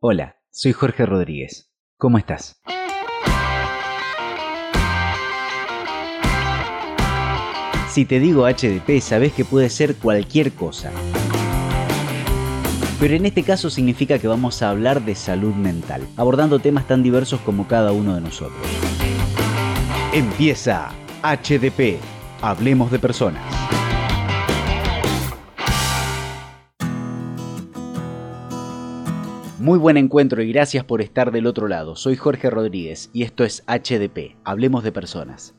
Hola, soy Jorge Rodríguez. ¿Cómo estás? Si te digo HDP, sabes que puede ser cualquier cosa. Pero en este caso significa que vamos a hablar de salud mental, abordando temas tan diversos como cada uno de nosotros. Empieza HDP, Hablemos de Personas. Muy buen encuentro y gracias por estar del otro lado. Soy Jorge Rodríguez y esto es HDP, Hablemos de Personas.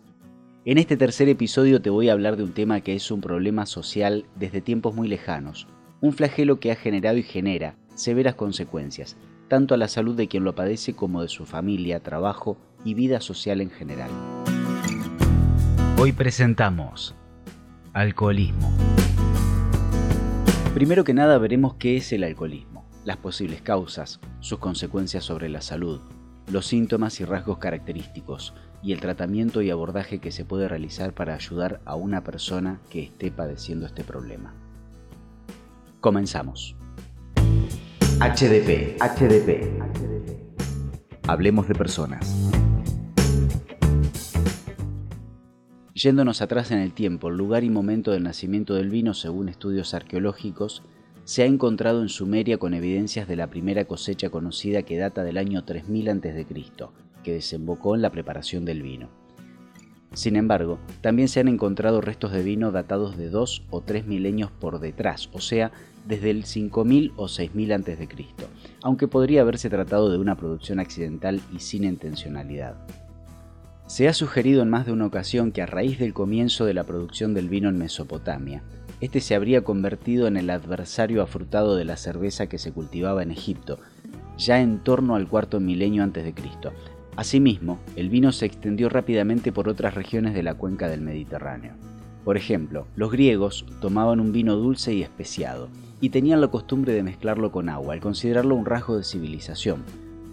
En este tercer episodio te voy a hablar de un tema que es un problema social desde tiempos muy lejanos, un flagelo que ha generado y genera severas consecuencias, tanto a la salud de quien lo padece como de su familia, trabajo y vida social en general. Hoy presentamos alcoholismo. Primero que nada veremos qué es el alcoholismo, las posibles causas, sus consecuencias sobre la salud, los síntomas y rasgos característicos, y el tratamiento y abordaje que se puede realizar para ayudar a una persona que esté padeciendo este problema. Comenzamos. HDP, HDP. Hablemos de personas. Yéndonos atrás en el tiempo, lugar y momento del nacimiento del vino, según estudios arqueológicos, se ha encontrado en Sumeria con evidencias de la primera cosecha conocida que data del año 3000 a.C., que desembocó en la preparación del vino. Sin embargo, también se han encontrado restos de vino datados de dos o tres milenios por detrás, o sea, desde el 5000 o 6000 a.C., aunque podría haberse tratado de una producción accidental y sin intencionalidad. Se ha sugerido en más de una ocasión que a raíz del comienzo de la producción del vino en Mesopotamia, este se habría convertido en el adversario afrutado de la cerveza que se cultivaba en Egipto, ya en torno al cuarto milenio antes de Cristo, Asimismo, el vino se extendió rápidamente por otras regiones de la cuenca del Mediterráneo. Por ejemplo, los griegos tomaban un vino dulce y especiado, y tenían la costumbre de mezclarlo con agua, al considerarlo un rasgo de civilización,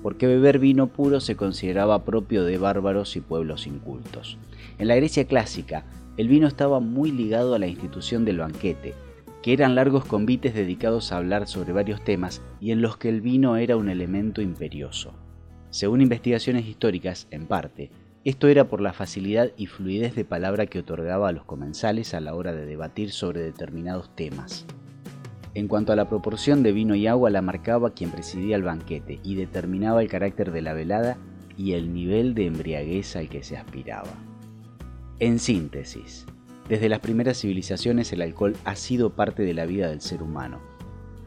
porque beber vino puro se consideraba propio de bárbaros y pueblos incultos. En la Grecia clásica, el vino estaba muy ligado a la institución del banquete, que eran largos convites dedicados a hablar sobre varios temas y en los que el vino era un elemento imperioso. Según investigaciones históricas, en parte, esto era por la facilidad y fluidez de palabra que otorgaba a los comensales a la hora de debatir sobre determinados temas. En cuanto a la proporción de vino y agua la marcaba quien presidía el banquete y determinaba el carácter de la velada y el nivel de embriaguez al que se aspiraba. En síntesis, desde las primeras civilizaciones el alcohol ha sido parte de la vida del ser humano,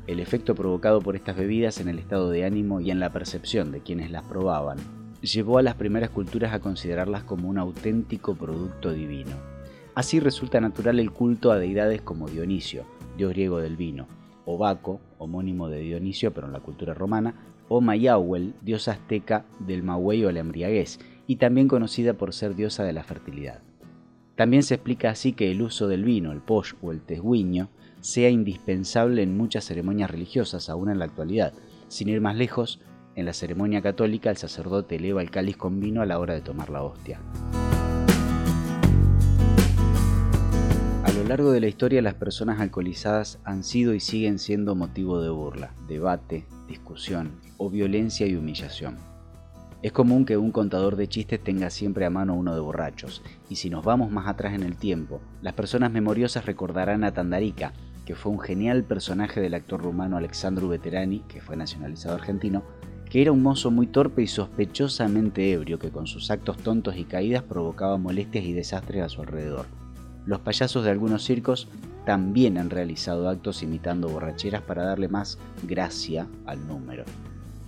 el efecto provocado por estas bebidas en el estado de ánimo y en la percepción de quienes las probaban llevó a las primeras culturas a considerarlas como un auténtico producto divino. Así resulta natural el culto a deidades como Dionisio, dios griego del vino, o Baco, homónimo de Dionisio pero en la cultura romana, o Mayahuel, dios azteca del mahuey o la embriaguez, y también conocida por ser diosa de la fertilidad. También se explica así que el uso del vino, el posh o el tesguiño sea indispensable en muchas ceremonias religiosas, aún en la actualidad. Sin ir más lejos, en la ceremonia católica el sacerdote eleva el cáliz con vino a la hora de tomar la hostia. A lo largo de la historia las personas alcoholizadas han sido y siguen siendo motivo de burla, debate, discusión o violencia y humillación. Es común que un contador de chistes tenga siempre a mano uno de borrachos, y si nos vamos más atrás en el tiempo, las personas memoriosas recordarán a Tandarica, que fue un genial personaje del actor rumano Alexandru Veterani, que fue nacionalizado argentino, que era un mozo muy torpe y sospechosamente ebrio que con sus actos tontos y caídas provocaba molestias y desastres a su alrededor. Los payasos de algunos circos también han realizado actos imitando borracheras para darle más gracia al número.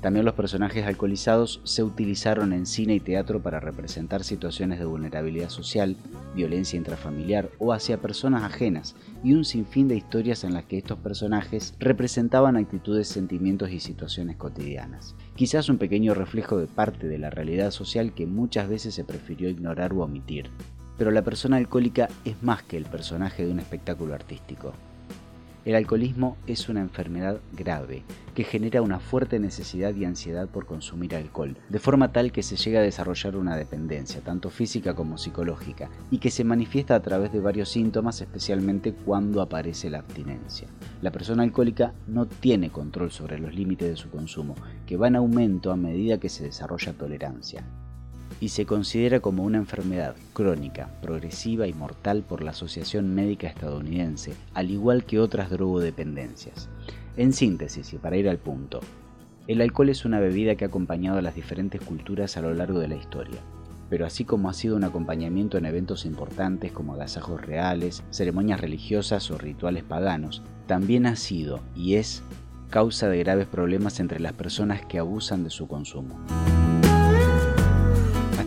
También los personajes alcoholizados se utilizaron en cine y teatro para representar situaciones de vulnerabilidad social, violencia intrafamiliar o hacia personas ajenas, y un sinfín de historias en las que estos personajes representaban actitudes, sentimientos y situaciones cotidianas. Quizás un pequeño reflejo de parte de la realidad social que muchas veces se prefirió ignorar o omitir. Pero la persona alcohólica es más que el personaje de un espectáculo artístico. El alcoholismo es una enfermedad grave que genera una fuerte necesidad y ansiedad por consumir alcohol, de forma tal que se llega a desarrollar una dependencia, tanto física como psicológica, y que se manifiesta a través de varios síntomas, especialmente cuando aparece la abstinencia. La persona alcohólica no tiene control sobre los límites de su consumo, que va en aumento a medida que se desarrolla tolerancia y se considera como una enfermedad crónica, progresiva y mortal por la Asociación Médica Estadounidense, al igual que otras drogodependencias. En síntesis, y para ir al punto, el alcohol es una bebida que ha acompañado a las diferentes culturas a lo largo de la historia, pero así como ha sido un acompañamiento en eventos importantes como agasajos reales, ceremonias religiosas o rituales paganos, también ha sido y es causa de graves problemas entre las personas que abusan de su consumo.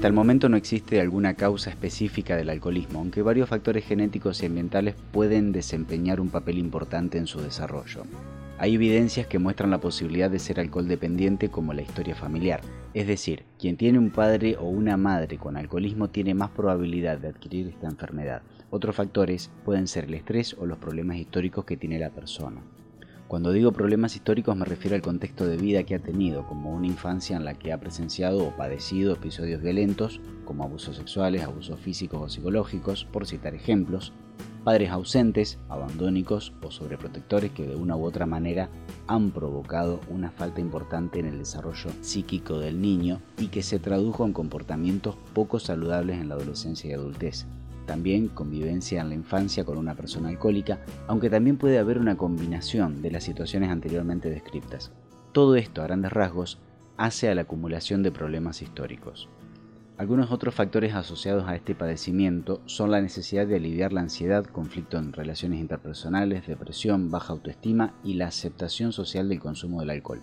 Hasta el momento no existe alguna causa específica del alcoholismo, aunque varios factores genéticos y ambientales pueden desempeñar un papel importante en su desarrollo. Hay evidencias que muestran la posibilidad de ser alcohol dependiente como la historia familiar, es decir, quien tiene un padre o una madre con alcoholismo tiene más probabilidad de adquirir esta enfermedad. Otros factores pueden ser el estrés o los problemas históricos que tiene la persona. Cuando digo problemas históricos me refiero al contexto de vida que ha tenido, como una infancia en la que ha presenciado o padecido episodios violentos, como abusos sexuales, abusos físicos o psicológicos, por citar ejemplos, padres ausentes, abandónicos o sobreprotectores que de una u otra manera han provocado una falta importante en el desarrollo psíquico del niño y que se tradujo en comportamientos poco saludables en la adolescencia y adultez, también convivencia en la infancia con una persona alcohólica, aunque también puede haber una combinación de las situaciones anteriormente descritas. Todo esto, a grandes rasgos, hace a la acumulación de problemas históricos. Algunos otros factores asociados a este padecimiento son la necesidad de aliviar la ansiedad, conflicto en relaciones interpersonales, depresión, baja autoestima y la aceptación social del consumo del alcohol.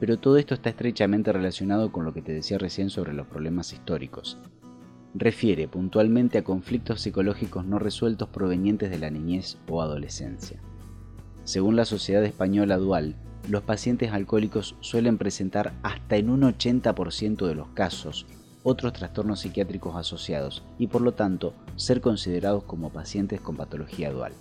Pero todo esto está estrechamente relacionado con lo que te decía recién sobre los problemas históricos refiere puntualmente a conflictos psicológicos no resueltos provenientes de la niñez o adolescencia. Según la Sociedad Española Dual, los pacientes alcohólicos suelen presentar hasta en un 80% de los casos otros trastornos psiquiátricos asociados y por lo tanto ser considerados como pacientes con patología dual.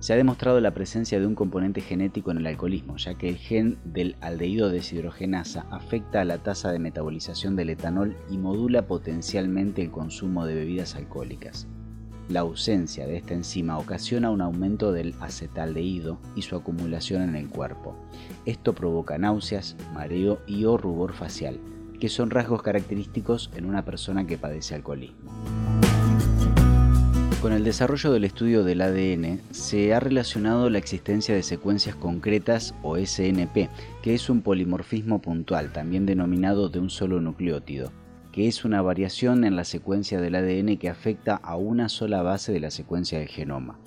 Se ha demostrado la presencia de un componente genético en el alcoholismo, ya que el gen del aldehído deshidrogenasa afecta a la tasa de metabolización del etanol y modula potencialmente el consumo de bebidas alcohólicas. La ausencia de esta enzima ocasiona un aumento del acetaldehído y su acumulación en el cuerpo. Esto provoca náuseas, mareo y o rubor facial, que son rasgos característicos en una persona que padece alcoholismo. Con el desarrollo del estudio del ADN se ha relacionado la existencia de secuencias concretas o SNP, que es un polimorfismo puntual, también denominado de un solo nucleótido, que es una variación en la secuencia del ADN que afecta a una sola base de la secuencia del genoma.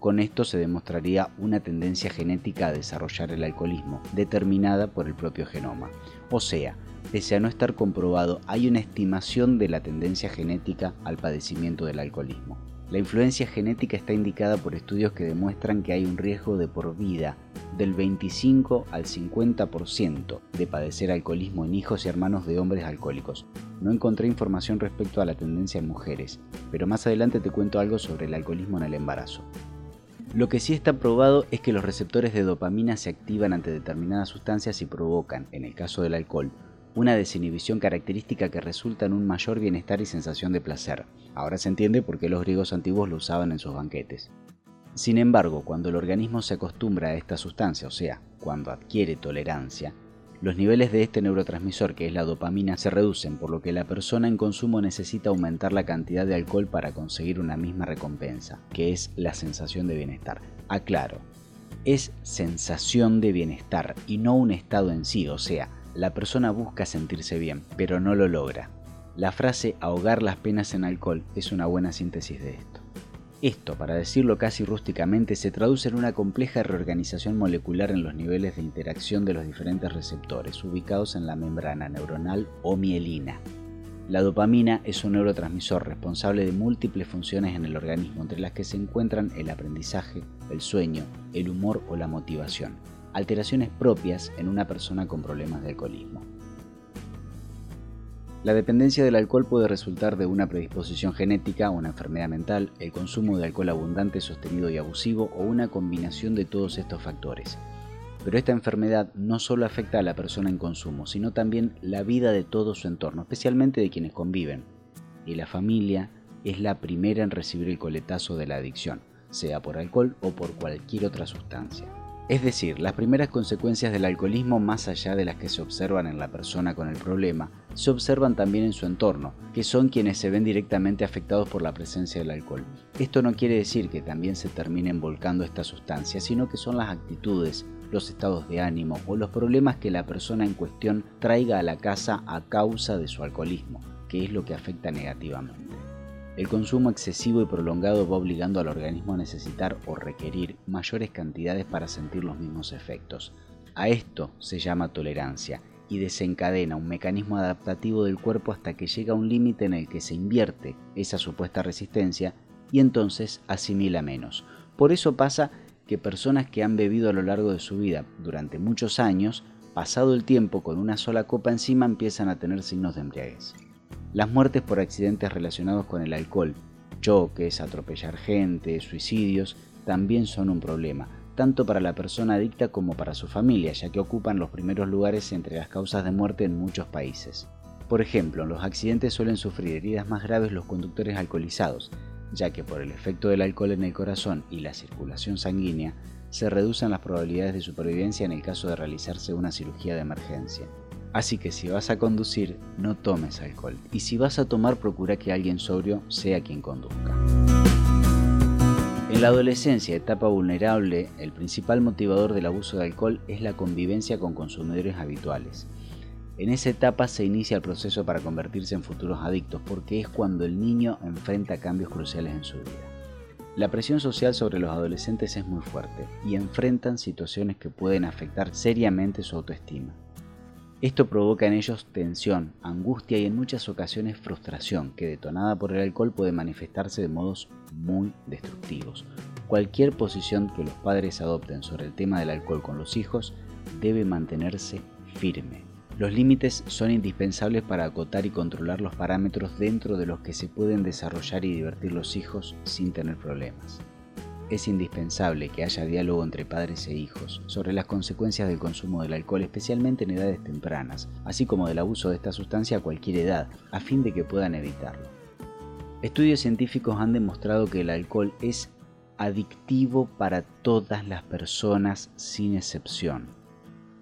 Con esto se demostraría una tendencia genética a desarrollar el alcoholismo, determinada por el propio genoma. O sea, pese a no estar comprobado, hay una estimación de la tendencia genética al padecimiento del alcoholismo. La influencia genética está indicada por estudios que demuestran que hay un riesgo de por vida del 25 al 50% de padecer alcoholismo en hijos y hermanos de hombres alcohólicos. No encontré información respecto a la tendencia en mujeres, pero más adelante te cuento algo sobre el alcoholismo en el embarazo. Lo que sí está probado es que los receptores de dopamina se activan ante determinadas sustancias y provocan, en el caso del alcohol, una desinhibición característica que resulta en un mayor bienestar y sensación de placer. Ahora se entiende por qué los griegos antiguos lo usaban en sus banquetes. Sin embargo, cuando el organismo se acostumbra a esta sustancia, o sea, cuando adquiere tolerancia, los niveles de este neurotransmisor, que es la dopamina, se reducen, por lo que la persona en consumo necesita aumentar la cantidad de alcohol para conseguir una misma recompensa, que es la sensación de bienestar. Aclaro, es sensación de bienestar y no un estado en sí, o sea, la persona busca sentirse bien, pero no lo logra. La frase ahogar las penas en alcohol es una buena síntesis de esto. Esto, para decirlo casi rústicamente, se traduce en una compleja reorganización molecular en los niveles de interacción de los diferentes receptores ubicados en la membrana neuronal o mielina. La dopamina es un neurotransmisor responsable de múltiples funciones en el organismo, entre las que se encuentran el aprendizaje, el sueño, el humor o la motivación alteraciones propias en una persona con problemas de alcoholismo. La dependencia del alcohol puede resultar de una predisposición genética, una enfermedad mental, el consumo de alcohol abundante, sostenido y abusivo o una combinación de todos estos factores. Pero esta enfermedad no solo afecta a la persona en consumo, sino también la vida de todo su entorno, especialmente de quienes conviven. Y la familia es la primera en recibir el coletazo de la adicción, sea por alcohol o por cualquier otra sustancia. Es decir, las primeras consecuencias del alcoholismo, más allá de las que se observan en la persona con el problema, se observan también en su entorno, que son quienes se ven directamente afectados por la presencia del alcohol. Esto no quiere decir que también se terminen volcando esta sustancia, sino que son las actitudes, los estados de ánimo o los problemas que la persona en cuestión traiga a la casa a causa de su alcoholismo, que es lo que afecta negativamente. El consumo excesivo y prolongado va obligando al organismo a necesitar o requerir mayores cantidades para sentir los mismos efectos. A esto se llama tolerancia y desencadena un mecanismo adaptativo del cuerpo hasta que llega a un límite en el que se invierte esa supuesta resistencia y entonces asimila menos. Por eso pasa que personas que han bebido a lo largo de su vida durante muchos años, pasado el tiempo con una sola copa encima empiezan a tener signos de embriaguez. Las muertes por accidentes relacionados con el alcohol, choques, atropellar gente, suicidios, también son un problema, tanto para la persona adicta como para su familia, ya que ocupan los primeros lugares entre las causas de muerte en muchos países. Por ejemplo, en los accidentes suelen sufrir heridas más graves los conductores alcoholizados, ya que por el efecto del alcohol en el corazón y la circulación sanguínea, se reducen las probabilidades de supervivencia en el caso de realizarse una cirugía de emergencia. Así que si vas a conducir, no tomes alcohol. Y si vas a tomar, procura que alguien sobrio sea quien conduzca. En la adolescencia, etapa vulnerable, el principal motivador del abuso de alcohol es la convivencia con consumidores habituales. En esa etapa se inicia el proceso para convertirse en futuros adictos porque es cuando el niño enfrenta cambios cruciales en su vida. La presión social sobre los adolescentes es muy fuerte y enfrentan situaciones que pueden afectar seriamente su autoestima. Esto provoca en ellos tensión, angustia y en muchas ocasiones frustración, que detonada por el alcohol puede manifestarse de modos muy destructivos. Cualquier posición que los padres adopten sobre el tema del alcohol con los hijos debe mantenerse firme. Los límites son indispensables para acotar y controlar los parámetros dentro de los que se pueden desarrollar y divertir los hijos sin tener problemas es indispensable que haya diálogo entre padres e hijos sobre las consecuencias del consumo del alcohol, especialmente en edades tempranas, así como del abuso de esta sustancia a cualquier edad, a fin de que puedan evitarlo. Estudios científicos han demostrado que el alcohol es adictivo para todas las personas sin excepción.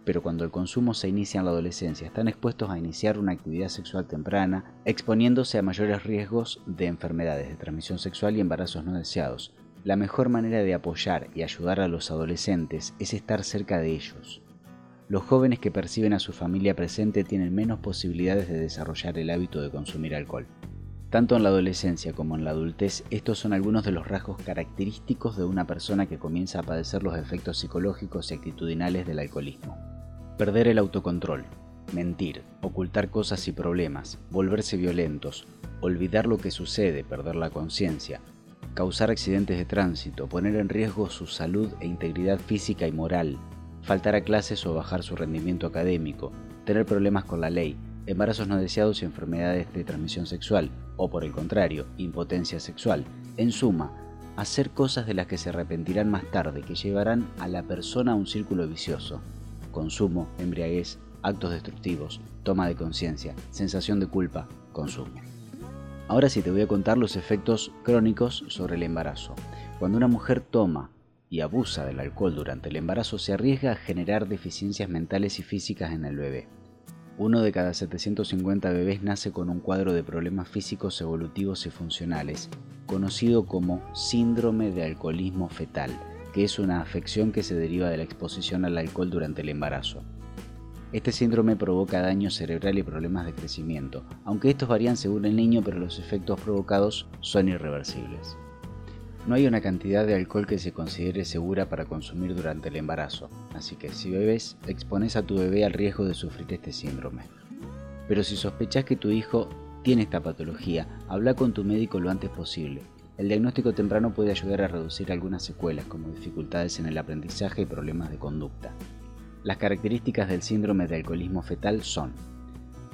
Pero cuando el consumo se inicia en la adolescencia, están expuestos a iniciar una actividad sexual temprana, exponiéndose a mayores riesgos de enfermedades de transmisión sexual y embarazos no deseados, la mejor manera de apoyar y ayudar a los adolescentes es estar cerca de ellos. Los jóvenes que perciben a su familia presente tienen menos posibilidades de desarrollar el hábito de consumir alcohol. Tanto en la adolescencia como en la adultez, estos son algunos de los rasgos característicos de una persona que comienza a padecer los efectos psicológicos y actitudinales del alcoholismo. Perder el autocontrol, mentir, ocultar cosas y problemas, volverse violentos, olvidar lo que sucede, perder la conciencia, causar accidentes de tránsito, poner en riesgo su salud e integridad física y moral, faltar a clases o bajar su rendimiento académico, tener problemas con la ley, embarazos no deseados y enfermedades de transmisión sexual, o por el contrario, impotencia sexual. En suma, hacer cosas de las que se arrepentirán más tarde, que llevarán a la persona a un círculo vicioso. Consumo, embriaguez, actos destructivos, toma de conciencia, sensación de culpa, consumo. Ahora sí te voy a contar los efectos crónicos sobre el embarazo. Cuando una mujer toma y abusa del alcohol durante el embarazo se arriesga a generar deficiencias mentales y físicas en el bebé. Uno de cada 750 bebés nace con un cuadro de problemas físicos evolutivos y funcionales, conocido como síndrome de alcoholismo fetal, que es una afección que se deriva de la exposición al alcohol durante el embarazo. Este síndrome provoca daño cerebral y problemas de crecimiento, aunque estos varían según el niño, pero los efectos provocados son irreversibles. No hay una cantidad de alcohol que se considere segura para consumir durante el embarazo, así que si bebes, expones a tu bebé al riesgo de sufrir este síndrome. Pero si sospechas que tu hijo tiene esta patología, habla con tu médico lo antes posible. El diagnóstico temprano puede ayudar a reducir algunas secuelas como dificultades en el aprendizaje y problemas de conducta. Las características del síndrome de alcoholismo fetal son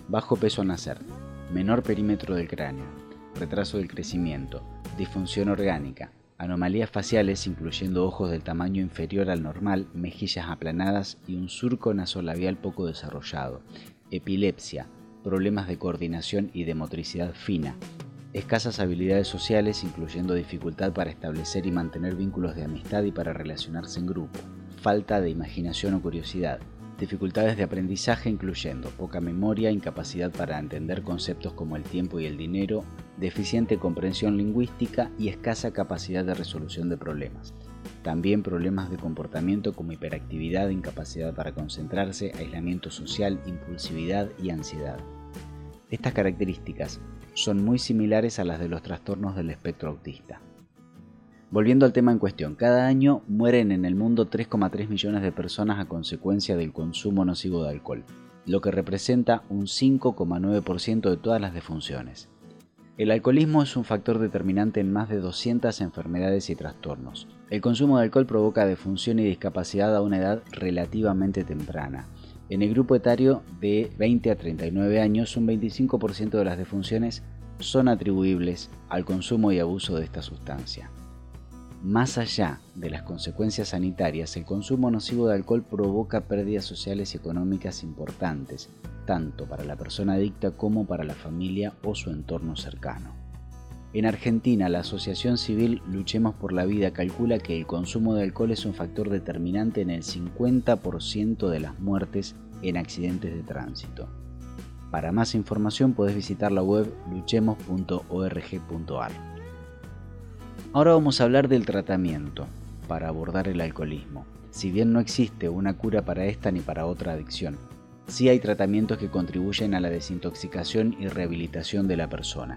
bajo peso al nacer, menor perímetro del cráneo, retraso del crecimiento, disfunción orgánica, anomalías faciales incluyendo ojos del tamaño inferior al normal, mejillas aplanadas y un surco nasolabial poco desarrollado, epilepsia, problemas de coordinación y de motricidad fina, escasas habilidades sociales incluyendo dificultad para establecer y mantener vínculos de amistad y para relacionarse en grupo, falta de imaginación o curiosidad, dificultades de aprendizaje incluyendo poca memoria, incapacidad para entender conceptos como el tiempo y el dinero, deficiente comprensión lingüística y escasa capacidad de resolución de problemas. También problemas de comportamiento como hiperactividad, incapacidad para concentrarse, aislamiento social, impulsividad y ansiedad. Estas características son muy similares a las de los trastornos del espectro autista. Volviendo al tema en cuestión, cada año mueren en el mundo 3,3 millones de personas a consecuencia del consumo nocivo de alcohol, lo que representa un 5,9% de todas las defunciones. El alcoholismo es un factor determinante en más de 200 enfermedades y trastornos. El consumo de alcohol provoca defunción y discapacidad a una edad relativamente temprana. En el grupo etario de 20 a 39 años, un 25% de las defunciones son atribuibles al consumo y abuso de esta sustancia. Más allá de las consecuencias sanitarias, el consumo nocivo de alcohol provoca pérdidas sociales y económicas importantes, tanto para la persona adicta como para la familia o su entorno cercano. En Argentina, la Asociación Civil Luchemos por la Vida calcula que el consumo de alcohol es un factor determinante en el 50% de las muertes en accidentes de tránsito. Para más información puedes visitar la web luchemos.org.ar. Ahora vamos a hablar del tratamiento para abordar el alcoholismo. Si bien no existe una cura para esta ni para otra adicción, sí hay tratamientos que contribuyen a la desintoxicación y rehabilitación de la persona.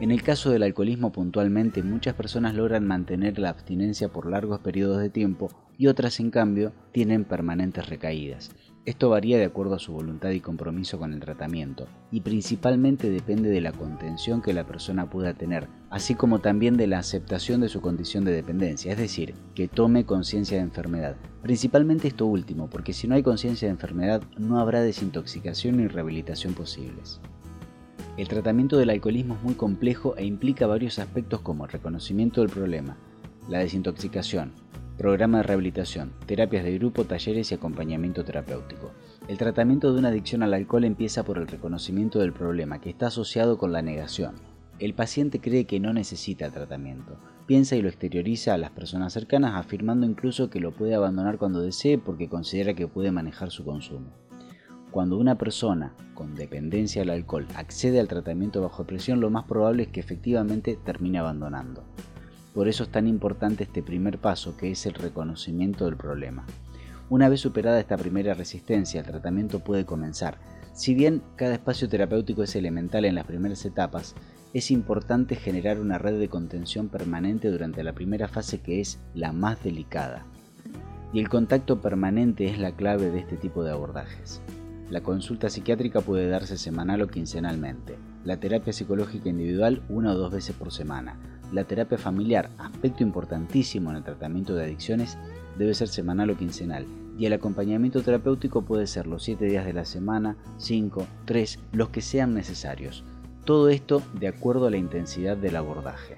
En el caso del alcoholismo puntualmente, muchas personas logran mantener la abstinencia por largos periodos de tiempo y otras en cambio tienen permanentes recaídas. Esto varía de acuerdo a su voluntad y compromiso con el tratamiento, y principalmente depende de la contención que la persona pueda tener, así como también de la aceptación de su condición de dependencia, es decir, que tome conciencia de enfermedad. Principalmente esto último, porque si no hay conciencia de enfermedad no habrá desintoxicación ni rehabilitación posibles. El tratamiento del alcoholismo es muy complejo e implica varios aspectos como el reconocimiento del problema, la desintoxicación, programa de rehabilitación, terapias de grupo, talleres y acompañamiento terapéutico. El tratamiento de una adicción al alcohol empieza por el reconocimiento del problema, que está asociado con la negación. El paciente cree que no necesita tratamiento, piensa y lo exterioriza a las personas cercanas, afirmando incluso que lo puede abandonar cuando desee porque considera que puede manejar su consumo. Cuando una persona con dependencia al alcohol accede al tratamiento bajo presión, lo más probable es que efectivamente termine abandonando. Por eso es tan importante este primer paso que es el reconocimiento del problema. Una vez superada esta primera resistencia, el tratamiento puede comenzar. Si bien cada espacio terapéutico es elemental en las primeras etapas, es importante generar una red de contención permanente durante la primera fase que es la más delicada. Y el contacto permanente es la clave de este tipo de abordajes. La consulta psiquiátrica puede darse semanal o quincenalmente. La terapia psicológica individual una o dos veces por semana. La terapia familiar, aspecto importantísimo en el tratamiento de adicciones, debe ser semanal o quincenal. Y el acompañamiento terapéutico puede ser los 7 días de la semana, 5, 3, los que sean necesarios. Todo esto de acuerdo a la intensidad del abordaje.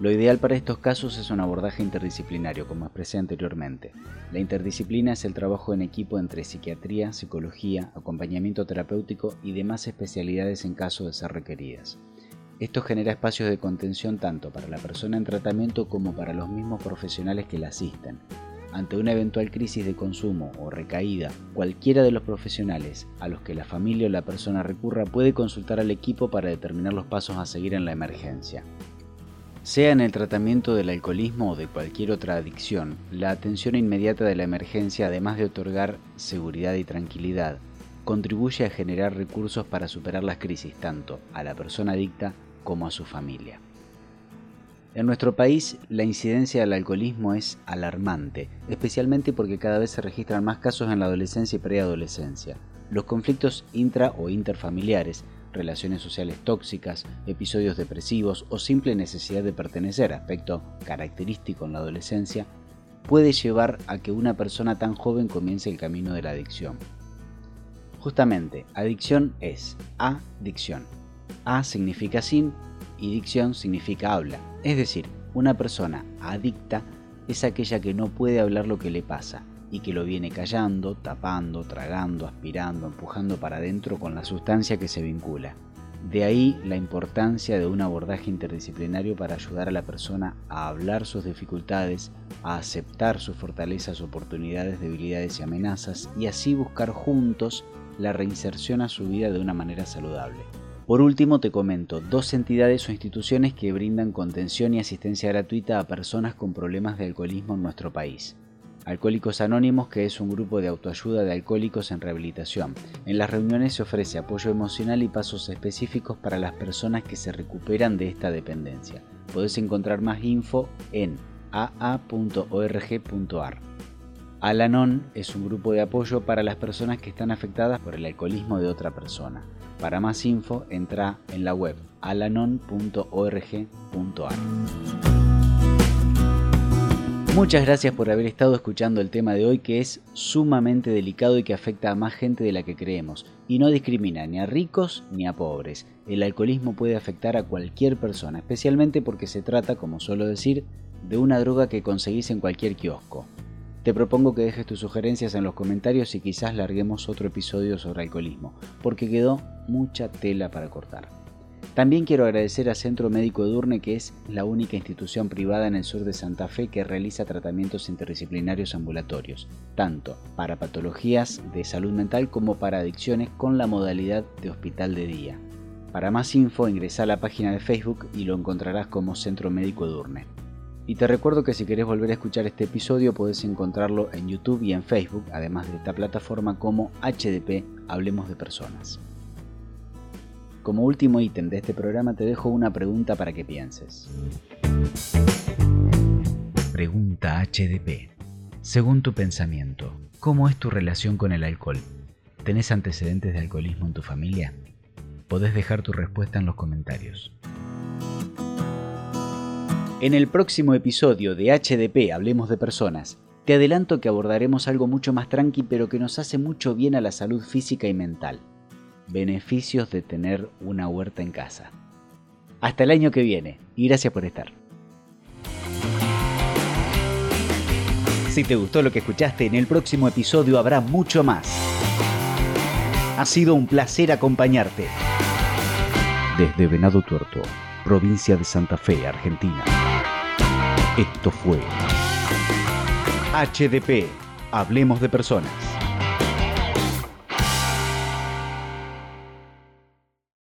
Lo ideal para estos casos es un abordaje interdisciplinario, como expresé anteriormente. La interdisciplina es el trabajo en equipo entre psiquiatría, psicología, acompañamiento terapéutico y demás especialidades en caso de ser requeridas. Esto genera espacios de contención tanto para la persona en tratamiento como para los mismos profesionales que la asisten. Ante una eventual crisis de consumo o recaída, cualquiera de los profesionales a los que la familia o la persona recurra puede consultar al equipo para determinar los pasos a seguir en la emergencia. Sea en el tratamiento del alcoholismo o de cualquier otra adicción, la atención inmediata de la emergencia, además de otorgar seguridad y tranquilidad, contribuye a generar recursos para superar las crisis tanto a la persona adicta como a su familia. En nuestro país la incidencia del alcoholismo es alarmante, especialmente porque cada vez se registran más casos en la adolescencia y preadolescencia. Los conflictos intra o interfamiliares relaciones sociales tóxicas, episodios depresivos o simple necesidad de pertenecer, aspecto característico en la adolescencia, puede llevar a que una persona tan joven comience el camino de la adicción. Justamente, adicción es adicción. A significa sin y dicción significa habla. Es decir, una persona adicta es aquella que no puede hablar lo que le pasa y que lo viene callando, tapando, tragando, aspirando, empujando para adentro con la sustancia que se vincula. De ahí la importancia de un abordaje interdisciplinario para ayudar a la persona a hablar sus dificultades, a aceptar sus fortalezas, oportunidades, debilidades y amenazas y así buscar juntos la reinserción a su vida de una manera saludable. Por último, te comento dos entidades o instituciones que brindan contención y asistencia gratuita a personas con problemas de alcoholismo en nuestro país. Alcohólicos Anónimos, que es un grupo de autoayuda de alcohólicos en rehabilitación. En las reuniones se ofrece apoyo emocional y pasos específicos para las personas que se recuperan de esta dependencia. Podés encontrar más info en aa.org.ar. Alanon es un grupo de apoyo para las personas que están afectadas por el alcoholismo de otra persona. Para más info, entra en la web alanon.org.ar. Muchas gracias por haber estado escuchando el tema de hoy que es sumamente delicado y que afecta a más gente de la que creemos y no discrimina ni a ricos ni a pobres. El alcoholismo puede afectar a cualquier persona, especialmente porque se trata, como suelo decir, de una droga que conseguís en cualquier kiosco. Te propongo que dejes tus sugerencias en los comentarios y quizás larguemos otro episodio sobre alcoholismo, porque quedó mucha tela para cortar. También quiero agradecer a Centro Médico Edurne, que es la única institución privada en el sur de Santa Fe que realiza tratamientos interdisciplinarios ambulatorios, tanto para patologías de salud mental como para adicciones con la modalidad de hospital de día. Para más info ingresa a la página de Facebook y lo encontrarás como Centro Médico Edurne. Y te recuerdo que si querés volver a escuchar este episodio podés encontrarlo en YouTube y en Facebook, además de esta plataforma como HDP Hablemos de Personas. Como último ítem de este programa te dejo una pregunta para que pienses. Pregunta HDP. Según tu pensamiento, ¿cómo es tu relación con el alcohol? ¿Tenés antecedentes de alcoholismo en tu familia? Podés dejar tu respuesta en los comentarios. En el próximo episodio de HDP Hablemos de Personas, te adelanto que abordaremos algo mucho más tranqui pero que nos hace mucho bien a la salud física y mental beneficios de tener una huerta en casa. Hasta el año que viene y gracias por estar. Si te gustó lo que escuchaste, en el próximo episodio habrá mucho más. Ha sido un placer acompañarte. Desde Venado Tuerto, provincia de Santa Fe, Argentina. Esto fue HDP, Hablemos de Personas.